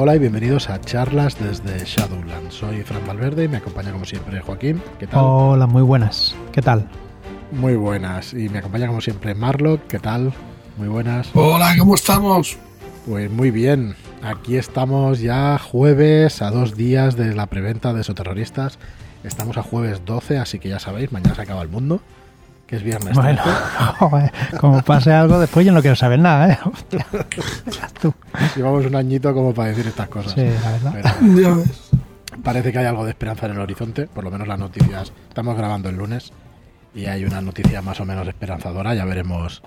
Hola y bienvenidos a charlas desde Shadowland. Soy Fran Valverde y me acompaña como siempre Joaquín. ¿Qué tal? Hola, muy buenas. ¿Qué tal? Muy buenas. Y me acompaña como siempre Marlock. ¿Qué tal? Muy buenas. Hola, ¿cómo estamos? Pues muy bien. Aquí estamos ya jueves a dos días de la preventa de Soterroristas. Estamos a jueves 12, así que ya sabéis, mañana se acaba el mundo que es viernes. Bueno, joder, como pase algo después yo no quiero saber nada, ¿eh? Hostia, tú. Llevamos un añito como para decir estas cosas. Sí, la verdad. parece que hay algo de esperanza en el horizonte, por lo menos las noticias. Estamos grabando el lunes y hay una noticia más o menos esperanzadora, ya veremos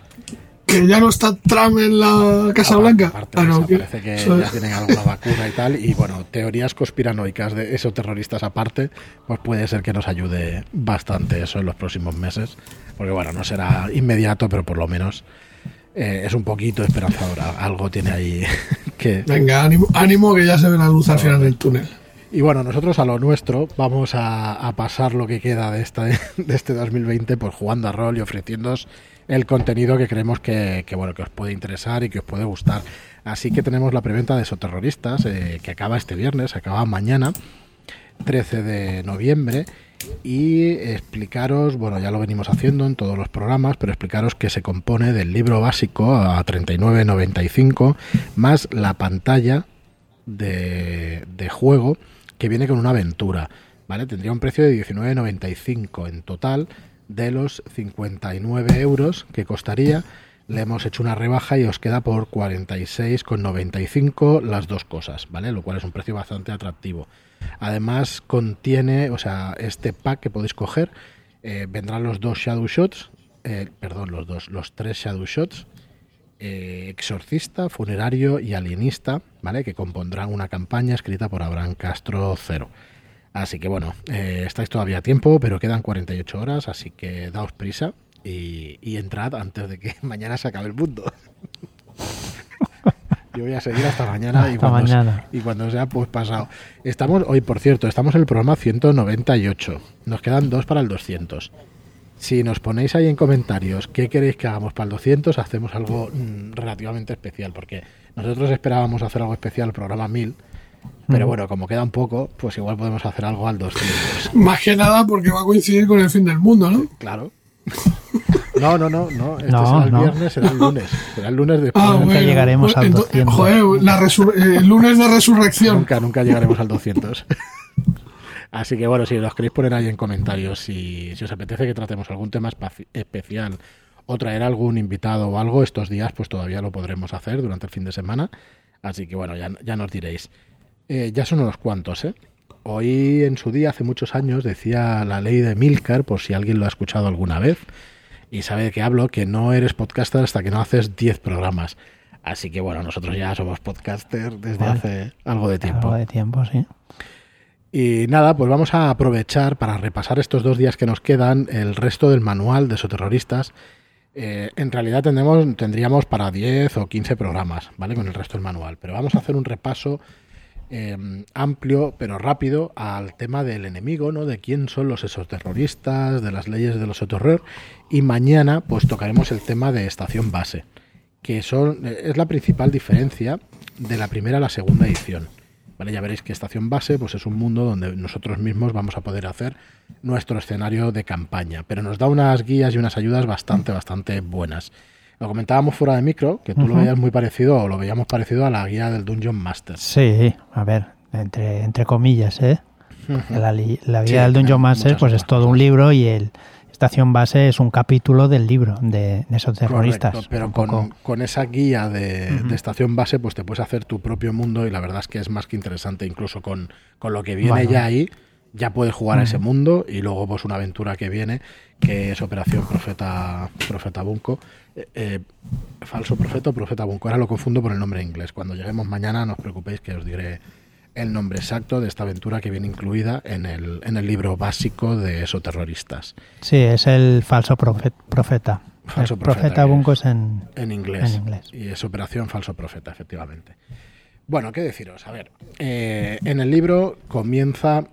que ya no está Trump en la Casa Blanca. ah, parece que ya tienen alguna vacuna y tal. Y bueno, teorías conspiranoicas de esos terroristas aparte, pues puede ser que nos ayude bastante eso en los próximos meses. Porque bueno, no será inmediato, pero por lo menos eh, es un poquito esperanzadora. Algo tiene ahí que... Venga, ánimo, que ya se ve la luz al final del túnel. Y bueno, nosotros a lo nuestro vamos a, pasar lo que queda de, esta, de este 2020 pues jugando a rol y ofreciéndoos el contenido que creemos que, bueno, que os puede interesar y que os puede gustar. Así que tenemos la preventa de Soterroristas, eh, que acaba este viernes, acaba mañana, 13 de noviembre. Y explicaros, bueno, ya lo venimos haciendo en todos los programas, pero explicaros que se compone del libro básico a 39.95 más la pantalla de, de juego que viene con una aventura. ¿Vale? Tendría un precio de 19.95 en total de los 59 euros que costaría. Le hemos hecho una rebaja y os queda por 46,95 las dos cosas, ¿vale? Lo cual es un precio bastante atractivo. Además contiene, o sea, este pack que podéis coger, eh, vendrán los dos Shadow Shots, eh, perdón, los dos, los tres Shadow Shots, eh, Exorcista, Funerario y Alienista, ¿vale? Que compondrán una campaña escrita por Abraham Castro Cero. Así que bueno, eh, estáis todavía a tiempo, pero quedan 48 horas, así que daos prisa y, entrad antes de que mañana se acabe el mundo. Yo voy a seguir hasta mañana, y, cuando, mañana. y cuando sea pues pasado. Estamos hoy, por cierto, estamos en el programa 198. Nos quedan dos para el 200. Si nos ponéis ahí en comentarios qué queréis que hagamos para el 200, hacemos algo mm, relativamente especial, porque nosotros esperábamos hacer algo especial el programa 1000 pero bueno, como queda un poco, pues igual podemos hacer algo al 200. Más que nada porque va a coincidir con el fin del mundo, ¿no? Claro. No, no, no, no. Este será el viernes, será el lunes. Será el lunes después. Ah, nunca llegaremos al 200. Joder, la eh, el lunes de resurrección. Nunca, nunca llegaremos al 200. Así que bueno, si los queréis poner ahí en comentarios, si, si os apetece que tratemos algún tema especial o traer algún invitado o algo, estos días pues todavía lo podremos hacer durante el fin de semana. Así que bueno, ya, ya nos diréis. Eh, ya son unos cuantos, ¿eh? Hoy en su día, hace muchos años, decía la ley de Milcar, por si alguien lo ha escuchado alguna vez, y sabe de qué hablo, que no eres podcaster hasta que no haces 10 programas. Así que bueno, nosotros ya somos podcaster desde hace algo de tiempo. Algo de tiempo, sí. Y nada, pues vamos a aprovechar para repasar estos dos días que nos quedan el resto del manual de soterroristas. Eh, en realidad tendremos, tendríamos para 10 o 15 programas, ¿vale? Con el resto del manual. Pero vamos a hacer un repaso Em, amplio pero rápido al tema del enemigo, ¿no? De quién son los esos terroristas, de las leyes de los terror y mañana pues tocaremos el tema de estación base, que son es la principal diferencia de la primera a la segunda edición. Vale, ya veréis que estación base pues es un mundo donde nosotros mismos vamos a poder hacer nuestro escenario de campaña, pero nos da unas guías y unas ayudas bastante bastante buenas. Lo comentábamos fuera de micro, que tú lo veías muy parecido, o lo veíamos parecido a la guía del Dungeon Master. Sí, a ver, entre, entre comillas, ¿eh? La, guía del Dungeon Master pues es todo un libro y el estación base es un capítulo del libro de, esos terroristas. pero con, esa guía de, estación base pues te puedes hacer tu propio mundo y la verdad es que es más que interesante, incluso con, con lo que viene ya ahí ya puedes jugar a ese mundo y luego pues una aventura que viene que es Operación Profeta Profeta Bunko eh, eh, falso profeta o profeta Bunko ahora lo confundo por el nombre inglés cuando lleguemos mañana no os preocupéis que os diré el nombre exacto de esta aventura que viene incluida en el, en el libro básico de esos terroristas sí es el falso profeta falso profeta, Bunko es en, en, inglés, y es Operación Falso Profeta efectivamente bueno, ¿qué deciros? A ver, eh, en el libro comienza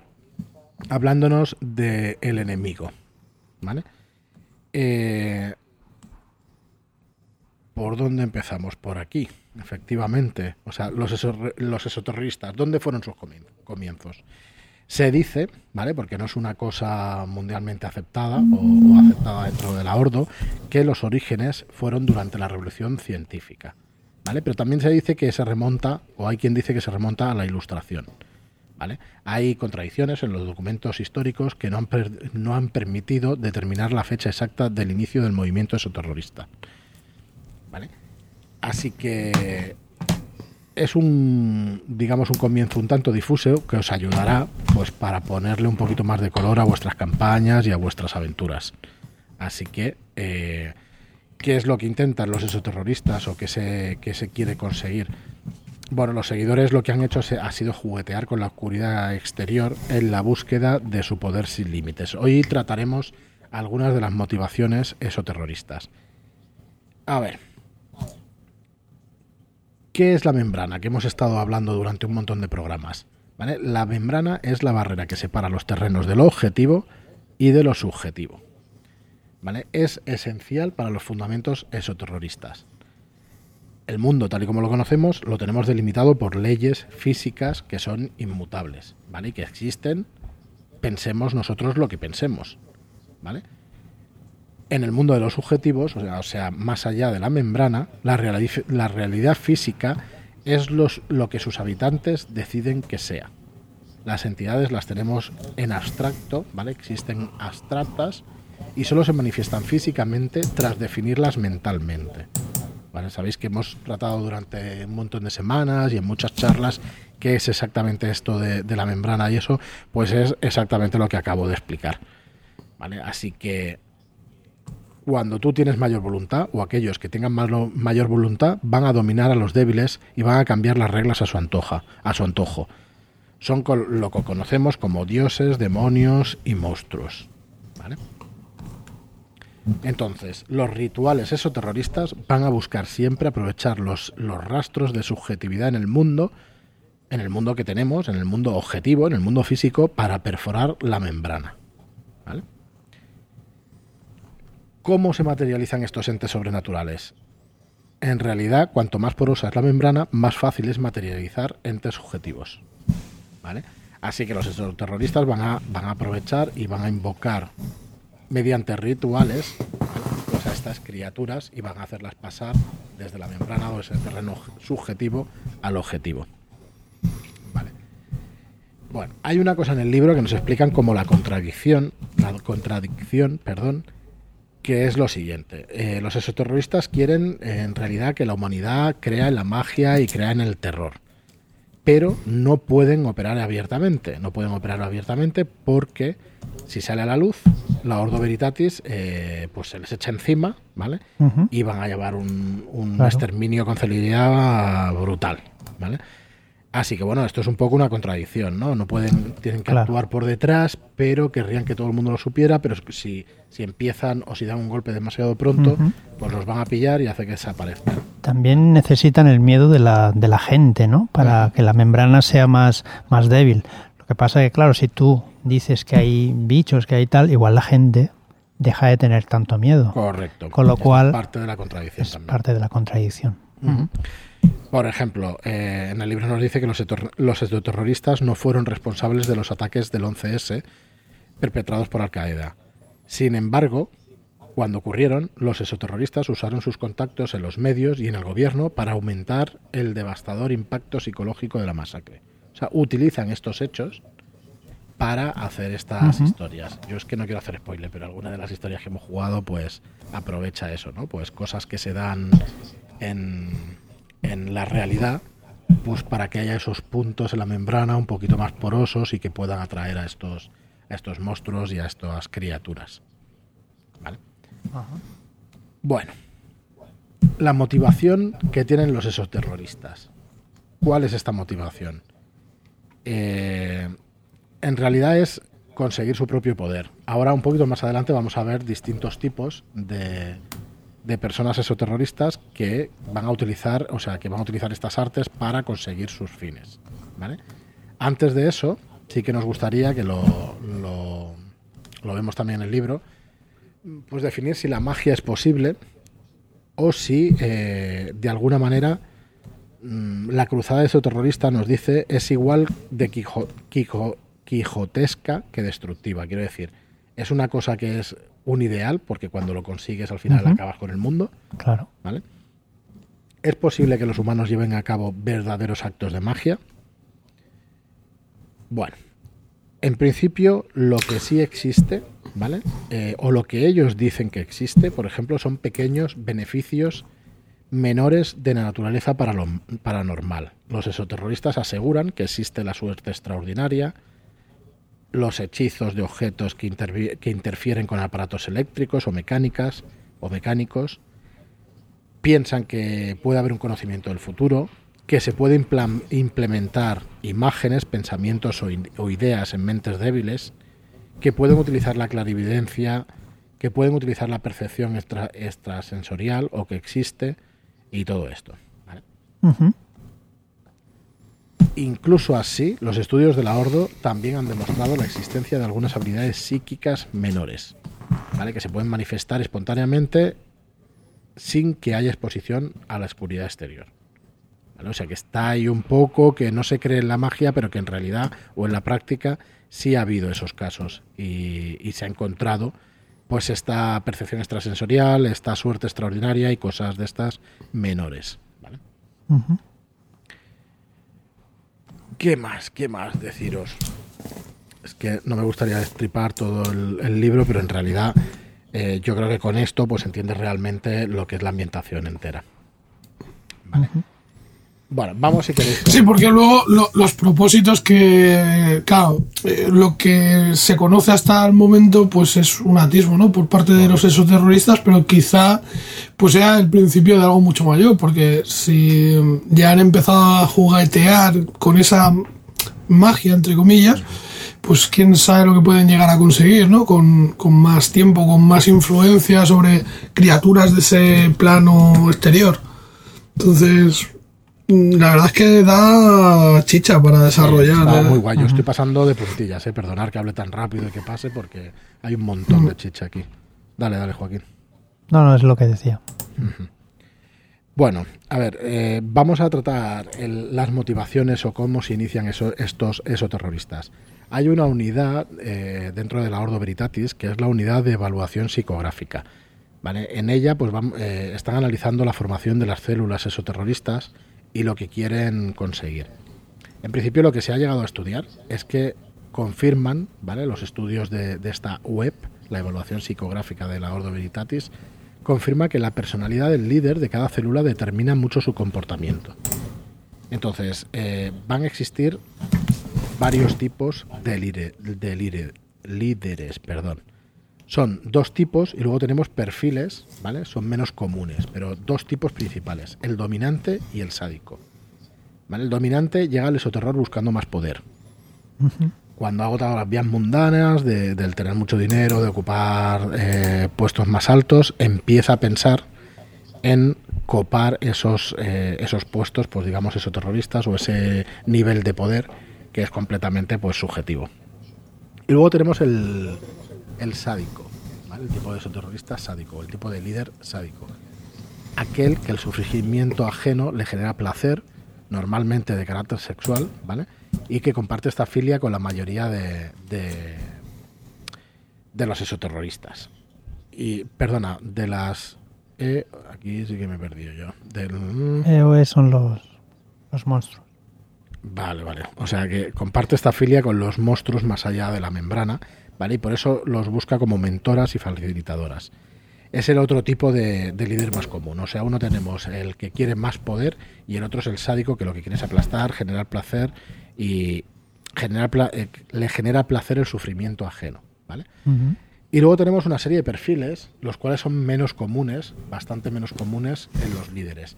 hablándonos del el enemigo. ¿Vale? Eh, ¿Por dónde empezamos? Por aquí. efectivamente. O sea, los, eso- los esoterroristas, ¿dónde fueron sus comien- comienzos? Se dice, ¿vale? Porque no es una cosa mundialmente aceptada o, aceptada dentro de la Ordo, que los orígenes fueron durante la Revolución Científica, ¿vale? Pero también se dice que se remonta, o hay quien dice que se remonta a la Ilustración, ¿vale? Hay contradicciones en los documentos históricos que no han, no han permitido determinar la fecha exacta del inicio del movimiento esoterrorista. Así que es un, digamos, un comienzo un tanto difuso que os ayudará, pues, para ponerle un poquito más de color a vuestras campañas y a vuestras aventuras. Así que, eh, ¿qué es lo que intentan los esoterroristas o qué se, qué se quiere conseguir? Bueno, los seguidores lo que han hecho ha sido juguetear con la oscuridad exterior en la búsqueda de su poder sin límites. Hoy trataremos algunas de las motivaciones esoterroristas. A ver, ¿Qué es la membrana? Que hemos estado hablando durante un montón de programas. La membrana es la barrera que separa los terrenos de lo objetivo y de lo subjetivo. ¿vale? Es esencial para los fundamentos esoterroristas. El mundo, tal y como lo conocemos, lo tenemos delimitado por leyes físicas que son inmutables, ¿vale? Y que existen, pensemos nosotros lo que pensemos, ¿vale? En el mundo de los subjetivos, o sea, más allá de la membrana, la, reali- realidad física es los- lo que sus habitantes deciden que sea. Las entidades las tenemos en abstracto, ¿vale? Existen abstractas y solo se manifiestan físicamente tras definirlas mentalmente. Sabéis que hemos tratado durante un montón de semanas y en muchas charlas qué es exactamente esto de, de la membrana y eso, pues es exactamente lo que acabo de explicar. ¿Vale? Así que cuando tú tienes mayor voluntad o aquellos que tengan mayor voluntad van a dominar a los débiles y van a cambiar las reglas a su antoja, a su antojo. Son lo que conocemos como dioses, demonios y monstruos. ¿Vale? Entonces, los rituales esoterroristas van a buscar siempre aprovechar los, los rastros de subjetividad en el mundo, en el mundo que tenemos, en el mundo objetivo, en el mundo físico, para perforar la membrana. ¿Vale? ¿Cómo se materializan estos entes sobrenaturales? En realidad, cuanto más porosa es la membrana, más fácil es materializar entes subjetivos. ¿Vale? Así que los exoterroristas van a, van a aprovechar y van a invocar mediante rituales a estas criaturas y van a hacerlas pasar desde la membrana o ese terreno subjetivo al objetivo. Vale. Bueno, hay una cosa en el libro que nos explican como la contradicción, la contradicción, perdón, que es lo siguiente. Eh, los exoterroristas quieren eh, en realidad que la humanidad crea en la magia y crea en el terror. Pero no pueden operar abiertamente. No pueden operar abiertamente porque si sale a la luz, la Ordo Veritatis eh, pues se les echa encima, ¿vale? Y van a llevar un, un Claro. exterminio con celeridad brutal, ¿vale? Así que bueno, esto es un poco una contradicción, ¿no? No pueden, tienen que Claro. actuar por detrás, pero querrían que todo el mundo lo supiera, pero si, si empiezan o si dan un golpe demasiado pronto, pues los van a pillar y hace que desaparezcan. También necesitan el miedo de la, de la gente, ¿no? Para que la membrana sea más, más débil. Lo que pasa es que, claro, si tú dices que hay bichos, que hay tal, igual la gente deja de tener tanto miedo. Correcto. Con lo Esta cual, es parte de la contradicción Es también. parte de la contradicción. Por ejemplo, eh, en el libro nos dice que los, los exoterroristas no fueron responsables de los ataques del 11S perpetrados por Al Qaeda. Sin embargo, cuando ocurrieron, los exoterroristas usaron sus contactos en los medios y en el gobierno para aumentar el devastador impacto psicológico de la masacre. O sea, utilizan estos hechos para hacer estas historias. Yo es que no quiero hacer spoiler, pero alguna de las historias que hemos jugado, pues aprovecha eso, ¿no? Pues cosas que se dan en, en la realidad, pues para que haya esos puntos en la membrana un poquito más porosos y que puedan atraer a estos, a estos monstruos y a estas criaturas. ¿Vale? Bueno, la motivación que tienen los exoterroristas. ¿Cuál es esta motivación? Eh, en realidad es conseguir su propio poder. Ahora, un poquito más adelante, vamos a ver distintos tipos de, de personas exoterroristas que van a utilizar, o sea, que van a utilizar estas artes para conseguir sus fines. ¿vale? Antes de eso, sí que nos gustaría que lo, lo, lo vemos también en el libro, pues definir si la magia es posible o si eh, de alguna manera mm, la cruzada de ese terrorista nos dice es igual de quijo- quijotesca que destructiva. Quiero decir, es una cosa que es un ideal, porque cuando lo consigues al final acabas con el mundo, Claro. ¿vale? Es posible que los humanos lleven a cabo verdaderos actos de magia. Bueno, en principio lo que sí existe, ¿vale? Eh, o lo que ellos dicen que existe, por ejemplo, son pequeños beneficios menores de la naturaleza para lo paranormal. Los exoterroristas aseguran que existe la suerte extraordinaria, los hechizos de objetos que, que interfieren con aparatos eléctricos o mecánicas o mecánicos, piensan que puede haber un conocimiento del futuro, que se puede implementar imágenes, pensamientos o, o ideas en mentes débiles, que pueden utilizar la clarividencia, que pueden utilizar la percepción extra- extrasensorial o que existe y todo esto. Incluso así, los estudios de la Ordo también han demostrado la existencia de algunas habilidades psíquicas menores, ¿vale? que se pueden manifestar espontáneamente sin que haya exposición a la oscuridad exterior. ¿vale? O sea que está ahí un poco que no se cree en la magia, pero que en realidad o en la práctica sí ha habido esos casos y, se ha encontrado pues esta percepción extrasensorial, esta suerte extraordinaria y cosas de estas menores. ¿vale? ¿Qué más? ¿Qué más deciros? Es que no me gustaría destripar todo el, libro, pero en realidad eh, yo creo que con esto pues entiendes realmente lo que es la ambientación entera. Vale. Bueno, vamos si queréis. Sí, porque luego lo- los propósitos que, claro, eh, lo que se conoce hasta el momento, pues es un atisbo, ¿no? Por parte de los exoterroristas, pero quizá, pues sea el principio de algo mucho mayor, porque si ya han empezado a juguetear con esa magia, entre comillas, pues quién sabe lo que pueden llegar a conseguir, ¿no? Con, con más tiempo, con más influencia sobre criaturas de ese plano exterior. Entonces, la verdad es que da chicha para desarrollar. Está ¿eh? muy guay. Yo estoy pasando de puntillas, eh. Perdonar que hable tan rápido y que pase porque hay un montón de chicha aquí. Dale, dale, Joaquín. No, no es lo que decía. Bueno, a ver, eh, vamos a tratar el- las motivaciones o cómo se inician eso- estos esoterroristas. Hay una unidad eh, dentro de la Ordo Veritatis que es la unidad de evaluación psicográfica. ¿vale? En ella pues, eh, están analizando la formación de las células esoterroristas y lo que quieren conseguir. En principio lo que se ha llegado a estudiar es que confirman ¿vale? los estudios de, esta web, la evaluación psicográfica de la Ordo Veritatis, confirma que la personalidad del líder de cada célula determina mucho su comportamiento. Entonces, eh, van a existir varios tipos de, líderes. Perdón. Son dos tipos y luego tenemos perfiles, ¿vale? Son menos comunes, pero dos tipos principales, el dominante y el sádico. ¿Vale? El dominante llega al esoterror buscando más poder. Cuando ha agotado las vías mundanas, de- del tener mucho dinero, de ocupar eh, puestos más altos, empieza a pensar en copar esos, eh, esos puestos, pues digamos, esos terroristas o ese nivel de poder que es completamente pues subjetivo. Y luego tenemos el, el sádico, ¿vale? el tipo de esoterrorista sádico, el tipo de líder sádico. Aquel que el sufrimiento ajeno le genera placer, normalmente de carácter sexual, ¿vale? Y que comparte esta filia con la mayoría de, de, de los esoterroristas. Y, perdona, de las... eh, aquí sí que me he perdido yo. Del, EOE son los, los monstruos. Vale, vale. O sea que comparte esta filia con los monstruos más allá de la membrana, ¿vale? Y por eso los busca como mentoras y facilitadoras. Es el otro tipo de, de líder más común. O sea, uno tenemos el que quiere más poder y el otro es el sádico que lo que quiere es aplastar, generar placer y generar eh, le genera placer el sufrimiento ajeno, ¿vale? Y luego tenemos una serie de perfiles, los cuales son menos comunes, bastante menos comunes en los líderes,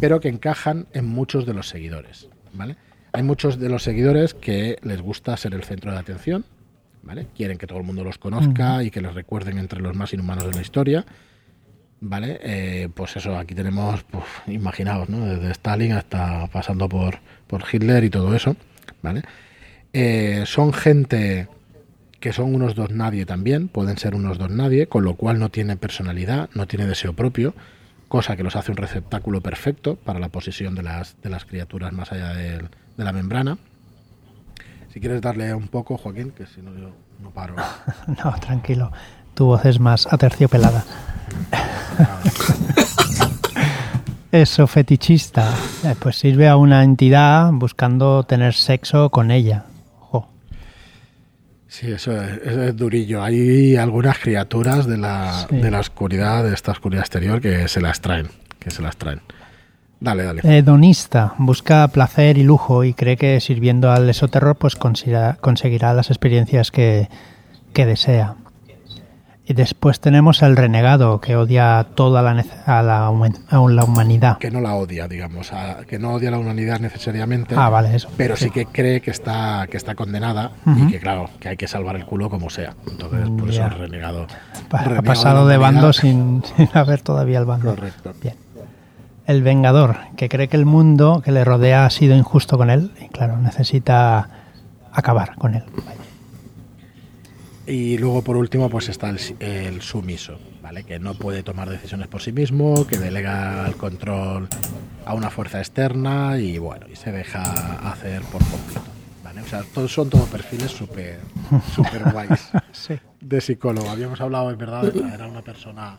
pero que encajan en muchos de los seguidores, ¿vale? Hay muchos de los seguidores que les gusta ser el centro de atención, ¿vale? Quieren que todo el mundo los conozca y que les recuerden entre los más inhumanos de la historia, ¿vale? Eh, pues eso, aquí tenemos, pues, imaginaos, ¿no? Desde Stalin hasta pasando por, por Hitler y todo eso, ¿vale? Eh, son gente que son unos dos nadie también, pueden ser unos dos nadie, con lo cual no tiene personalidad, no tiene deseo propio, cosa que los hace un receptáculo perfecto para la posición de las, de las criaturas más allá de, de la membrana. Si quieres darle un poco, Joaquín, que si no yo no paro. no, tranquilo. Tu voz es más aterciopelada. Eso, fetichista. Eh, pues sirve a una entidad buscando tener sexo con ella. Ojo. Sí, eso es, eso es durillo. Hay algunas criaturas de la, Sí. de la oscuridad, de esta oscuridad exterior, que se las traen. Que se las traen. Dale, dale. Hedonista. Busca placer y lujo y cree que sirviendo al esoterror pues conseguirá, las experiencias que, que desea. Y después tenemos el renegado que odia toda la, a la, a la humanidad. Que no la odia, digamos. a- que no odia a la humanidad necesariamente. Ah, vale, eso. pero sí que cree que está que está condenada y que claro que hay que salvar el culo como sea entonces por eso es renegado Ha renegado pasado de bando sin, sin haber todavía el bando. correcto Bien. El vengador, que cree que el mundo que le rodea ha sido injusto con él y claro, necesita acabar con él. y luego por último pues está el, el sumiso vale que no puede tomar decisiones por sí mismo que delega el control a una fuerza externa y bueno y se deja hacer por completo vale o sea todos son todos perfiles súper súper guays Sí. de psicólogo. Habíamos hablado, en verdad, era una persona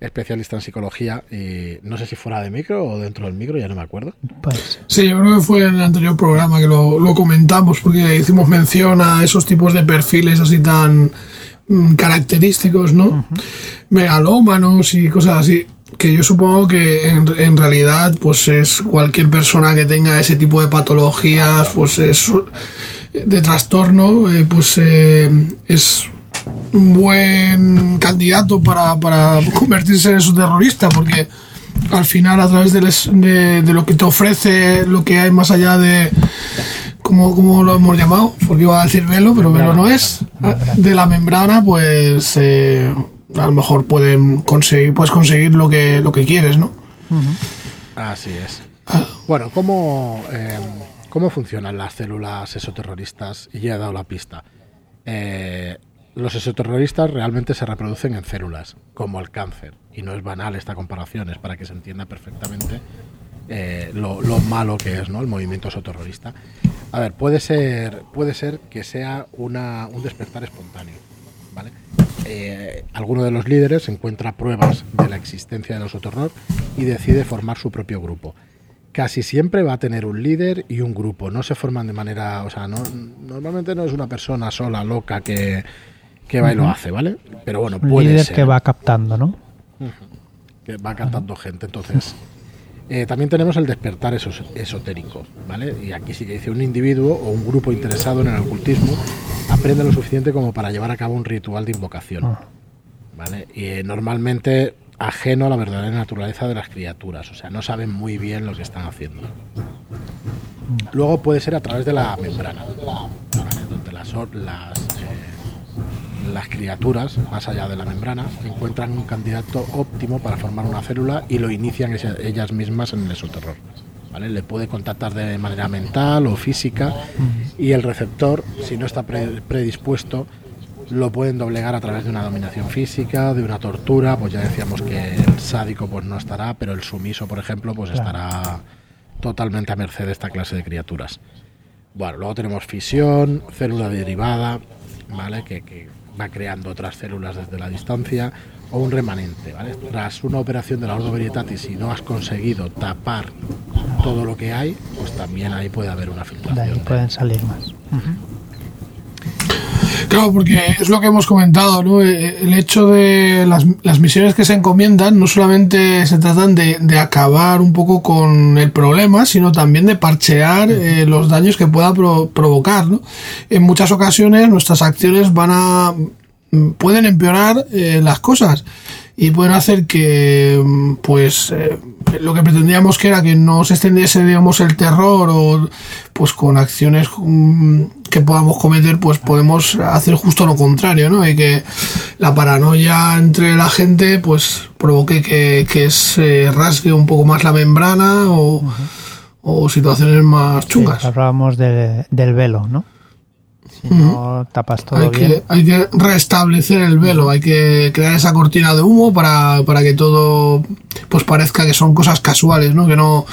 especialista en psicología y no sé si fuera de micro o dentro del micro, ya no me acuerdo. Pues Sí, yo creo que fue en el anterior programa que lo, lo comentamos, porque hicimos mención a esos tipos de perfiles así tan mm, característicos, ¿no? Megalómanos y cosas así. Que yo supongo que en, en realidad, pues es cualquier persona que tenga ese tipo de patologías, pues es de trastorno, eh, pues eh, es un buen candidato para, para convertirse en eso terrorista, porque al final a través de, de lo que te ofrece, lo que hay más allá de, como, como lo hemos llamado, porque iba a decir velo, pero velo no es, de la membrana, pues eh, a lo mejor pueden conseguir, puedes conseguir lo que, lo que quieres, ¿no? Así es. Bueno, ¿cómo, eh, ¿cómo funcionan las células exoterroristas? Y ya he dado la pista. Eh, los exoterroristas realmente se reproducen en células, como el cáncer. Y no es banal esta comparación, es para que se entienda perfectamente eh, lo, lo malo que es ¿no? el movimiento exoterrorista. A ver, puede ser, puede ser que sea una, un despertar espontáneo. ¿vale? Eh, alguno de los líderes encuentra pruebas de la existencia del exoterror y decide formar su propio grupo. Casi siempre va a tener un líder y un grupo. No se forman de manera, o sea, no, normalmente no es una persona sola, loca, que, que va y lo hace, ¿vale? Pero bueno, puede líder ser que va captando, ¿no? que va cantando gente. Entonces, eh, también tenemos el despertar esos- esotérico, ¿vale? Y aquí sí que dice un individuo o un grupo interesado en el ocultismo aprende lo suficiente como para llevar a cabo un ritual de invocación, Ah. ¿vale? Y eh, normalmente ajeno a la verdadera naturaleza de las criaturas, o sea, no saben muy bien lo que están haciendo. Luego puede ser a través de la membrana, ¿vale? donde las, las, eh, las criaturas, más allá de la membrana, encuentran un candidato óptimo para formar una célula y lo inician ellas mismas en el esoterror. ¿vale? Le puede contactar de manera mental o física y el receptor, si no está pre- predispuesto, lo pueden doblegar a través de una dominación física, de una tortura, pues ya decíamos que el sádico pues no estará, pero el sumiso, por ejemplo, pues estará totalmente a merced de esta clase de criaturas. Bueno, luego tenemos fisión, célula derivada, ¿vale? Que, que va creando otras células desde la distancia, o un remanente, ¿vale? Tras una operación de la Ordo Verietatis, si no has conseguido tapar todo lo que hay, pues también ahí puede haber una De filtración. ahí de- pueden salir más. Claro, porque es lo que hemos comentado, ¿no? Eh, El hecho de las, las misiones que se encomiendan no solamente se tratan de, de acabar un poco con el problema, sino también de parchear eh, los daños que pueda pro- provocar, ¿no? En muchas ocasiones nuestras acciones van a mm, pueden empeorar eh, las cosas y pueden hacer que mm, pues eh, lo que pretendíamos que era que no se extendiese digamos el terror o pues con acciones mm, que podamos cometer pues podemos hacer justo lo contrario no y que la paranoia entre la gente pues provoque que, que se rasgue un poco más la membrana o, o situaciones más Sí, chungas hablábamos de- del velo, ¿no? Si no tapas todo hay bien. Que, hay que restablecer el velo, hay que crear esa cortina de humo para, para que todo pues parezca que son cosas casuales, ¿no? Que no,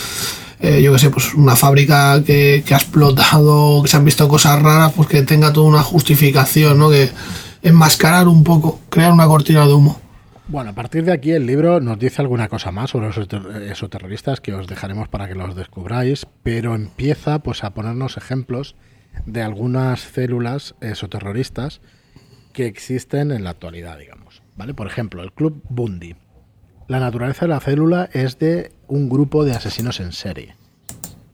eh, yo que sé, pues una fábrica que, ha explotado, que se han visto cosas raras, pues que tenga toda una justificación, ¿no? Que enmascarar un poco, crear una cortina de humo. Bueno, a partir de aquí el libro nos dice alguna cosa más sobre los exoterroristas que os dejaremos para que los descubráis, pero empieza pues a ponernos ejemplos de algunas células exoterroristas que existen en la actualidad, digamos. ¿Vale? Por ejemplo, el Club Bundy. La naturaleza de la célula es de un grupo de asesinos en serie.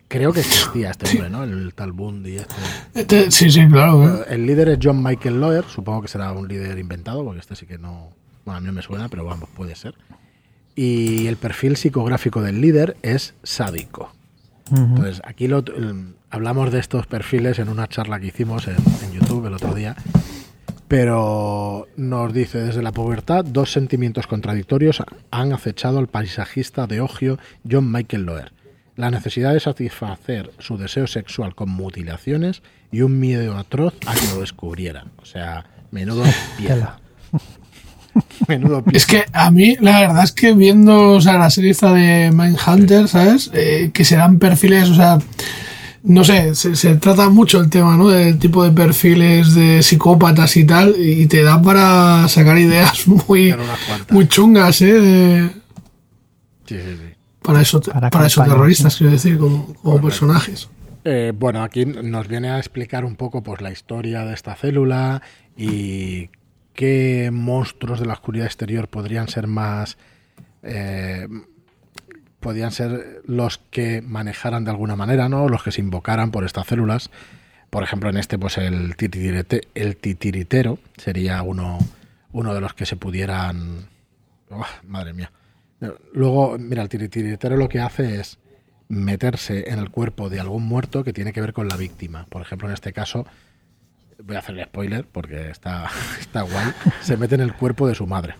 Creo que existía este hombre, ¿no? El tal Bundy. Este. Este, sí, sí, claro. ¿eh? El líder es John Michael Loer. Supongo que será un líder inventado, porque este sí que no. Bueno, a mí no me suena, pero vamos, puede ser. Y el perfil psicográfico del líder es sádico. Uh -huh. Entonces, aquí lo, hablamos de estos perfiles en una charla que hicimos en, en, YouTube el otro día, pero nos dice, desde la pubertad, dos sentimientos contradictorios han acechado al paisajista de Ogio John Michael Loer. La necesidad de satisfacer su deseo sexual con mutilaciones y un miedo atroz a que lo descubrieran. O sea, menudo piedra. Menudo es que a mí la verdad es que viendo o sea, la serie esta de Mindhunter, ¿sabes? Eh, que se dan perfiles, o sea, no sé, se, se, trata mucho el tema, ¿no? Del tipo de perfiles de psicópatas y tal, y te da para sacar ideas muy, muy chungas, ¿eh? De, sí, sí, sí. Para eso, para, para esos terroristas, quiero decir, como, como personajes. Eh, bueno, aquí nos viene a explicar un poco pues la historia de esta célula y qué monstruos de la oscuridad exterior podrían ser más eh, podrían ser los que manejaran de alguna manera, ¿no? Los que se invocaran por estas células. Por ejemplo, en este, pues el, titirite, el titiritero sería uno, uno de los que se pudieran. Oh, madre mía. Luego, mira, el titiritero lo que hace es meterse en el cuerpo de algún muerto que tiene que ver con la víctima. Por ejemplo, en este caso, voy a hacerle spoiler porque está, está guay, se mete en el cuerpo de su madre.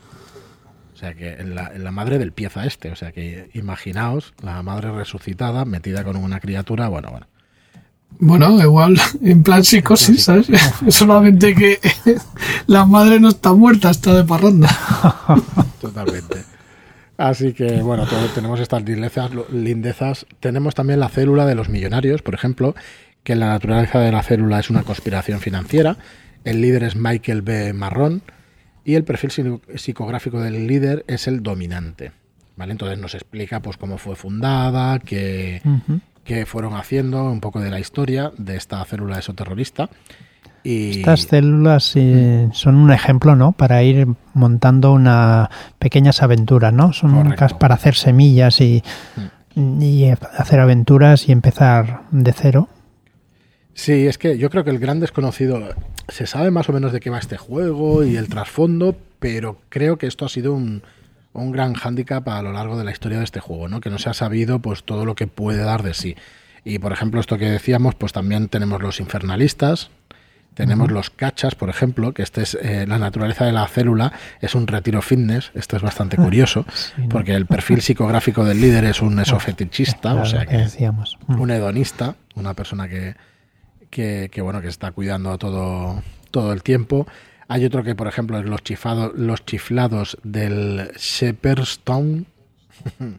O sea que en la, la, madre del pieza este. O sea que imaginaos la madre resucitada metida con una criatura, bueno, bueno. Bueno, igual, en plan psicosis, ¿sabes? Solamente que la madre no está muerta, está de parranda. Totalmente. Así que, bueno, tenemos estas lindezas, lindezas. Tenemos también la célula de los millonarios, por ejemplo, que la naturaleza de la célula es una conspiración financiera. El líder es Michael B. Marrón y el perfil psicográfico del líder es el dominante. ¿vale? Entonces nos explica pues, cómo fue fundada, qué, uh -huh. qué fueron haciendo, un poco de la historia de esta célula exoterrorista. Y... Estas células eh, son un ejemplo, ¿no? Para ir montando una pequeñas aventuras, ¿no? Son Correcto. para hacer semillas y, mm. y hacer aventuras y empezar de cero. Sí, es que yo creo que el gran desconocido se sabe más o menos de qué va este juego y el trasfondo, pero creo que esto ha sido un, un gran hándicap a lo largo de la historia de este juego, ¿no? Que no se ha sabido pues todo lo que puede dar de sí. Y por ejemplo, esto que decíamos, pues también tenemos los infernalistas, tenemos uh -huh. los cachas, por ejemplo, que este es eh, la naturaleza de la célula, es un retiro fitness. Esto es bastante curioso, sí, no. porque el perfil psicográfico del líder es un esofetichista, claro, o sea que, decíamos. un hedonista, una persona que, que, que, bueno que está cuidando todo, todo el tiempo. Hay otro que, por ejemplo, es los, los chiflados del Shepherdstone,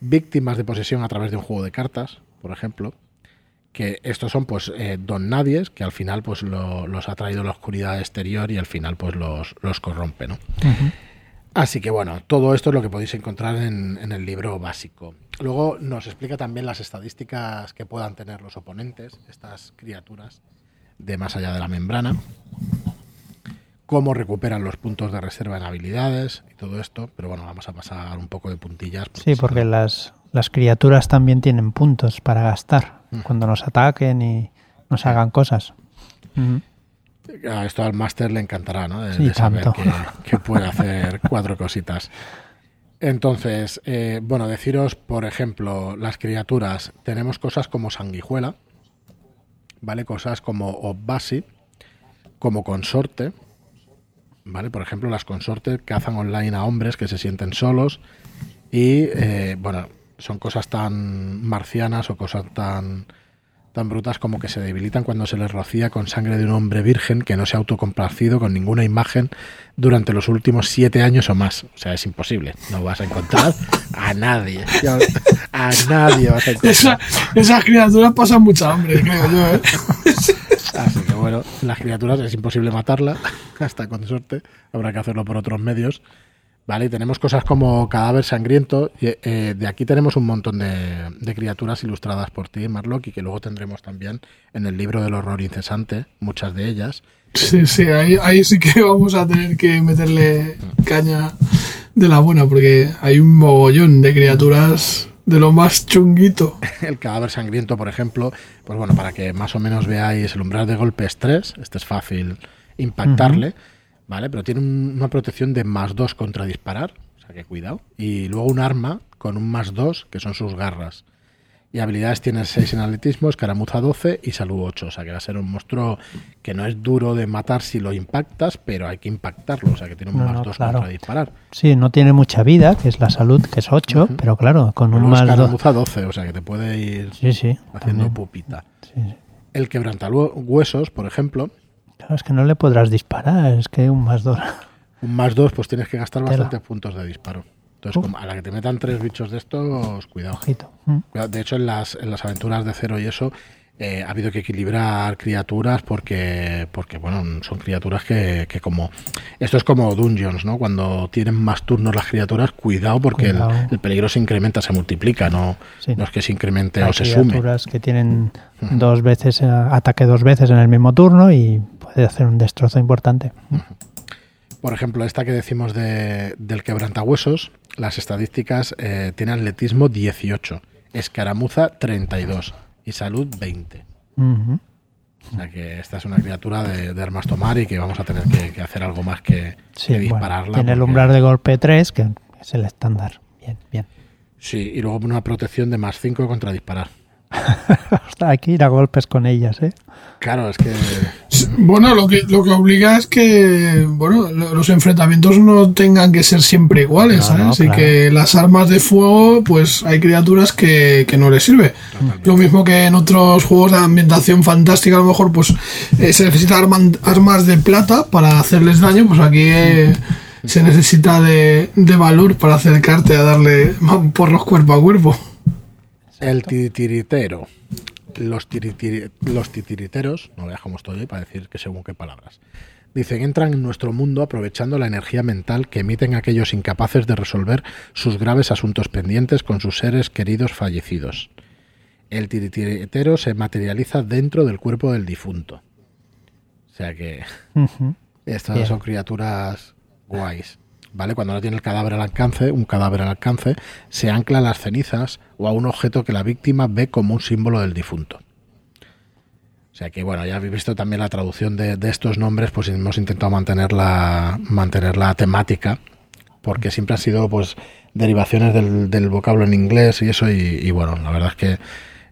víctimas de posesión a través de un juego de cartas, por ejemplo que estos son pues eh, don nadies que al final pues lo, los ha traído la oscuridad exterior y al final pues los, los corrompe ¿no? Uh -huh. así que bueno todo esto es lo que podéis encontrar en, en, el libro básico luego nos explica también las estadísticas que puedan tener los oponentes estas criaturas de más allá de la membrana cómo recuperan los puntos de reserva en habilidades y todo esto pero bueno vamos a pasar un poco de puntillas porque sí porque las las criaturas también tienen puntos para gastar mm. cuando nos ataquen y nos hagan cosas. Esto al máster le encantará, ¿no? De, sí, de saber que, que, puede hacer cuatro cositas. Entonces, eh, bueno, deciros, por ejemplo, las criaturas, tenemos cosas como sanguijuela, ¿vale? Cosas como Obasi, como consorte, ¿vale? Por ejemplo, las consortes cazan online a hombres que se sienten solos y, eh, bueno, son cosas tan marcianas o cosas tan tan brutas como que se debilitan cuando se les rocía con sangre de un hombre virgen que no se ha autocomplacido con ninguna imagen durante los últimos siete años o más. O sea, es imposible. No vas a encontrar a nadie. A nadie vas a encontrar. esas criaturas pasan mucha hambre, creo yo. ¿eh? Así que bueno, las criaturas es imposible matarlas, hasta con suerte. Habrá que hacerlo por otros medios. Vale, tenemos cosas como Cadáver Sangriento. Y, eh, de aquí tenemos un montón de, de, criaturas ilustradas por ti, Marlock, y que luego tendremos también en el libro del horror incesante, muchas de ellas. Sí, sí, ahí, ahí sí que vamos a tener que meterle caña de la buena, porque hay un mogollón de criaturas de lo más chunguito. El cadáver sangriento, por ejemplo, pues bueno, para que más o menos veáis el umbral de golpes 3, este es fácil impactarle. Uh -huh. ¿Vale? Pero tiene una protección de más 2 contra disparar, o sea que cuidado. Y luego un arma con un más 2, que son sus garras. Y habilidades tiene 6 en atletismo, escaramuza 12 y salud 8. O sea que va a ser un monstruo que no es duro de matar si lo impactas, pero hay que impactarlo. O sea que tiene un No, más no, 2 claro. contra disparar. Sí, no tiene mucha vida, que es la salud, que es 8, Ujú. pero claro, con un más 2. escaramuza 12, o sea que te puede ir Sí, sí. haciendo también. pupita. Sí. El quebrantahuesos, por ejemplo, Claro, es que no le podrás disparar, es que un más 2. un más 2, pues tienes que gastar Tela. bastantes puntos de disparo. Entonces, como a la que te metan tres bichos de estos, cuidado. Ojito. Mm. Cuidado. De hecho, en las, en las aventuras de cero y eso, eh, ha habido que equilibrar criaturas porque, porque bueno, son criaturas que, que como... Esto es como Dungeons, ¿no? Cuando tienen más turnos las criaturas, cuidado porque el- Cuidado. El, peligro se incrementa, se multiplica, no, Sí. no es que se incremente Hay o se sume. criaturas que tienen dos veces eh, ataque dos veces en el mismo turno y puede hacer un destrozo importante. Por ejemplo, esta que decimos de, del quebrantahuesos, las estadísticas eh, tiene atletismo 18, escaramuza 32 y salud 20. Ujú. O sea que esta es una criatura de, de armas tomar y que vamos a tener que, que hacer algo más que, Sí, que bueno, dispararla. tiene el umbral de golpe 3, que es el estándar. Bien, bien. Sí, y luego una protección de más 5 contra disparar. Hay que ir a golpes con ellas, ¿eh? Claro, es que Bueno, lo que, lo que obliga es que bueno, lo- los enfrentamientos no tengan que ser siempre iguales, No, ¿sabes? no, Y claro. que las armas de fuego, pues hay criaturas que, que no les sirve. Lo mismo que en otros juegos de ambientación fantástica, a lo mejor, pues eh, se necesita arman- armas de plata para hacerles daño, pues aquí eh, se necesita de, de valor para acercarte a darle porros cuerpo a cuerpo. El titiritero, los, tiritiri- los titiriteros, no veas cómo estoy hoy para decir que según qué palabras, dicen, entran en nuestro mundo aprovechando la energía mental que emiten aquellos incapaces de resolver sus graves asuntos pendientes con sus seres queridos fallecidos. El titiritero se materializa dentro del cuerpo del difunto. O sea que estas Bien. son criaturas guays. ¿Vale? Cuando no tiene el cadáver al alcance, un cadáver al alcance, se ancla a las cenizas o a un objeto que la víctima ve como un símbolo del difunto. O sea que, bueno, ya habéis visto también la traducción de, de estos nombres, pues hemos intentado mantener la, mantener la temática, porque siempre han sido, pues, derivaciones del, del vocablo en inglés y eso, y, y, bueno, la verdad es que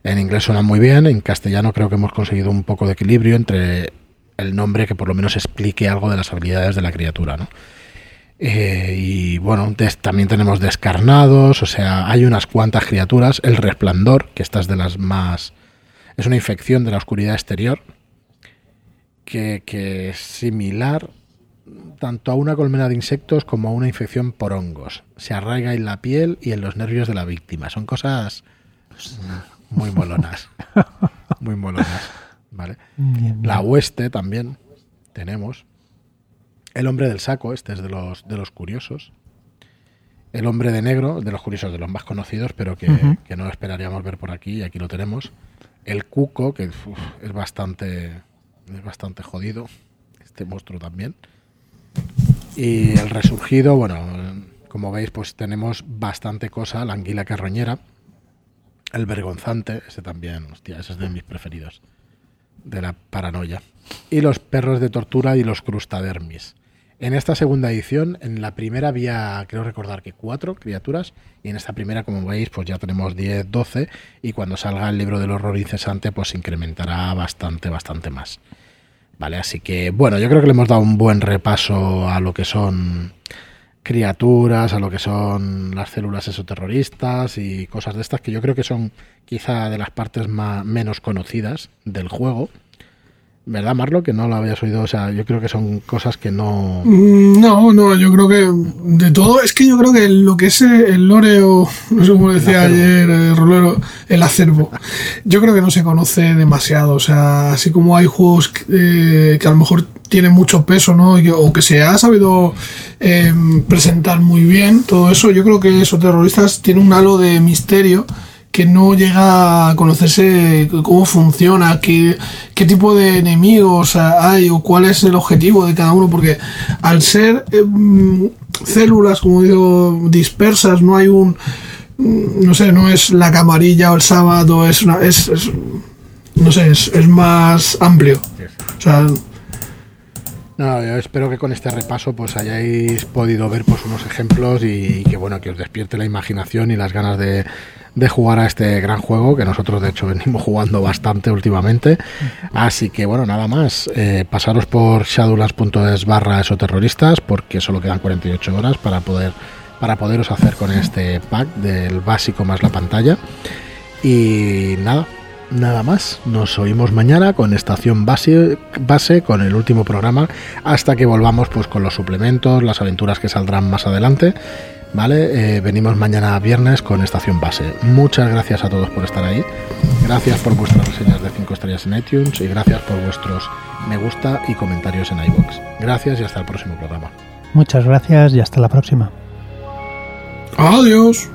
en inglés suena muy bien, en castellano creo que hemos conseguido un poco de equilibrio entre el nombre que por lo menos explique algo de las habilidades de la criatura, ¿no? Eh, y bueno, des- también tenemos descarnados, o sea, hay unas cuantas criaturas. El resplandor, que esta es de las más. Es una infección de la oscuridad exterior, que, que es similar tanto a una colmena de insectos como a una infección por hongos. Se arraiga en la piel y en los nervios de la víctima. Son cosas muy molonas. Muy molonas. ¿Vale? Bien, bien. La hueste también tenemos. El hombre del saco, este es de los, de los curiosos. El hombre de negro, de los curiosos, de los más conocidos, pero que, que no esperaríamos ver por aquí, y aquí lo tenemos. El cuco, que uf, es bastante es bastante jodido, este monstruo también. Y el resurgido, bueno, como veis, pues tenemos bastante cosa. La anguila carroñera, el vergonzante, ese también, hostia, ese es de mis preferidos de la paranoia. Y los perros de tortura y los crustadermis. En esta segunda edición, en la primera había, creo recordar que cuatro criaturas, y en esta primera, como veis, pues ya tenemos 10, 12, y cuando salga el libro del horror incesante, pues incrementará bastante, bastante más. Vale, así que, bueno, yo creo que le hemos dado un buen repaso a lo que son criaturas, a lo que son las células exoterroristas y cosas de estas que yo creo que son quizá de las partes más, menos conocidas del juego. ¿Verdad, Marlo? Que no lo habías oído. O sea, yo creo que son cosas que no. Mm, no, no, yo creo que de todo. Es que yo creo que lo que es el lore o. No sé cómo decía ayer el rolero, el acervo. Yo creo que no se conoce demasiado. O sea, así como hay juegos que, eh, a lo mejor tienen mucho peso, ¿no? o que se ha sabido em, presentar muy bien, todo eso. Yo creo que esos terroristas tienen un halo de misterio que no llega a conocerse cómo funciona, qué, qué tipo de enemigos hay o cuál es el objetivo de cada uno, porque al ser em, células, como digo, dispersas, no hay un, mm, no sé, no es la camarilla o el sábado, es una, es, no sé, es, es más amplio. O sea, no, yo espero que con este repaso pues hayáis podido ver pues unos ejemplos y, que bueno que os despierte la imaginación y las ganas de, jugar a este gran juego que nosotros de hecho venimos jugando bastante últimamente. Así que bueno, nada más. Eh, pasaros por shadowlands.es barra esoterroristas porque solo quedan 48 horas para poder para poderos hacer con este pack del básico más la pantalla. Y nada, nada más. Nos oímos mañana con estación base, base, con el último programa, hasta que volvamos pues con los suplementos, las aventuras que saldrán más adelante. ¿Vale? Eh, venimos mañana viernes con estación base. Muchas gracias a todos por estar ahí. Gracias por vuestras reseñas de 5 estrellas en iTunes y gracias por vuestros me gusta y comentarios en iBox. Gracias y hasta el próximo programa. Muchas gracias y hasta la próxima. Adiós.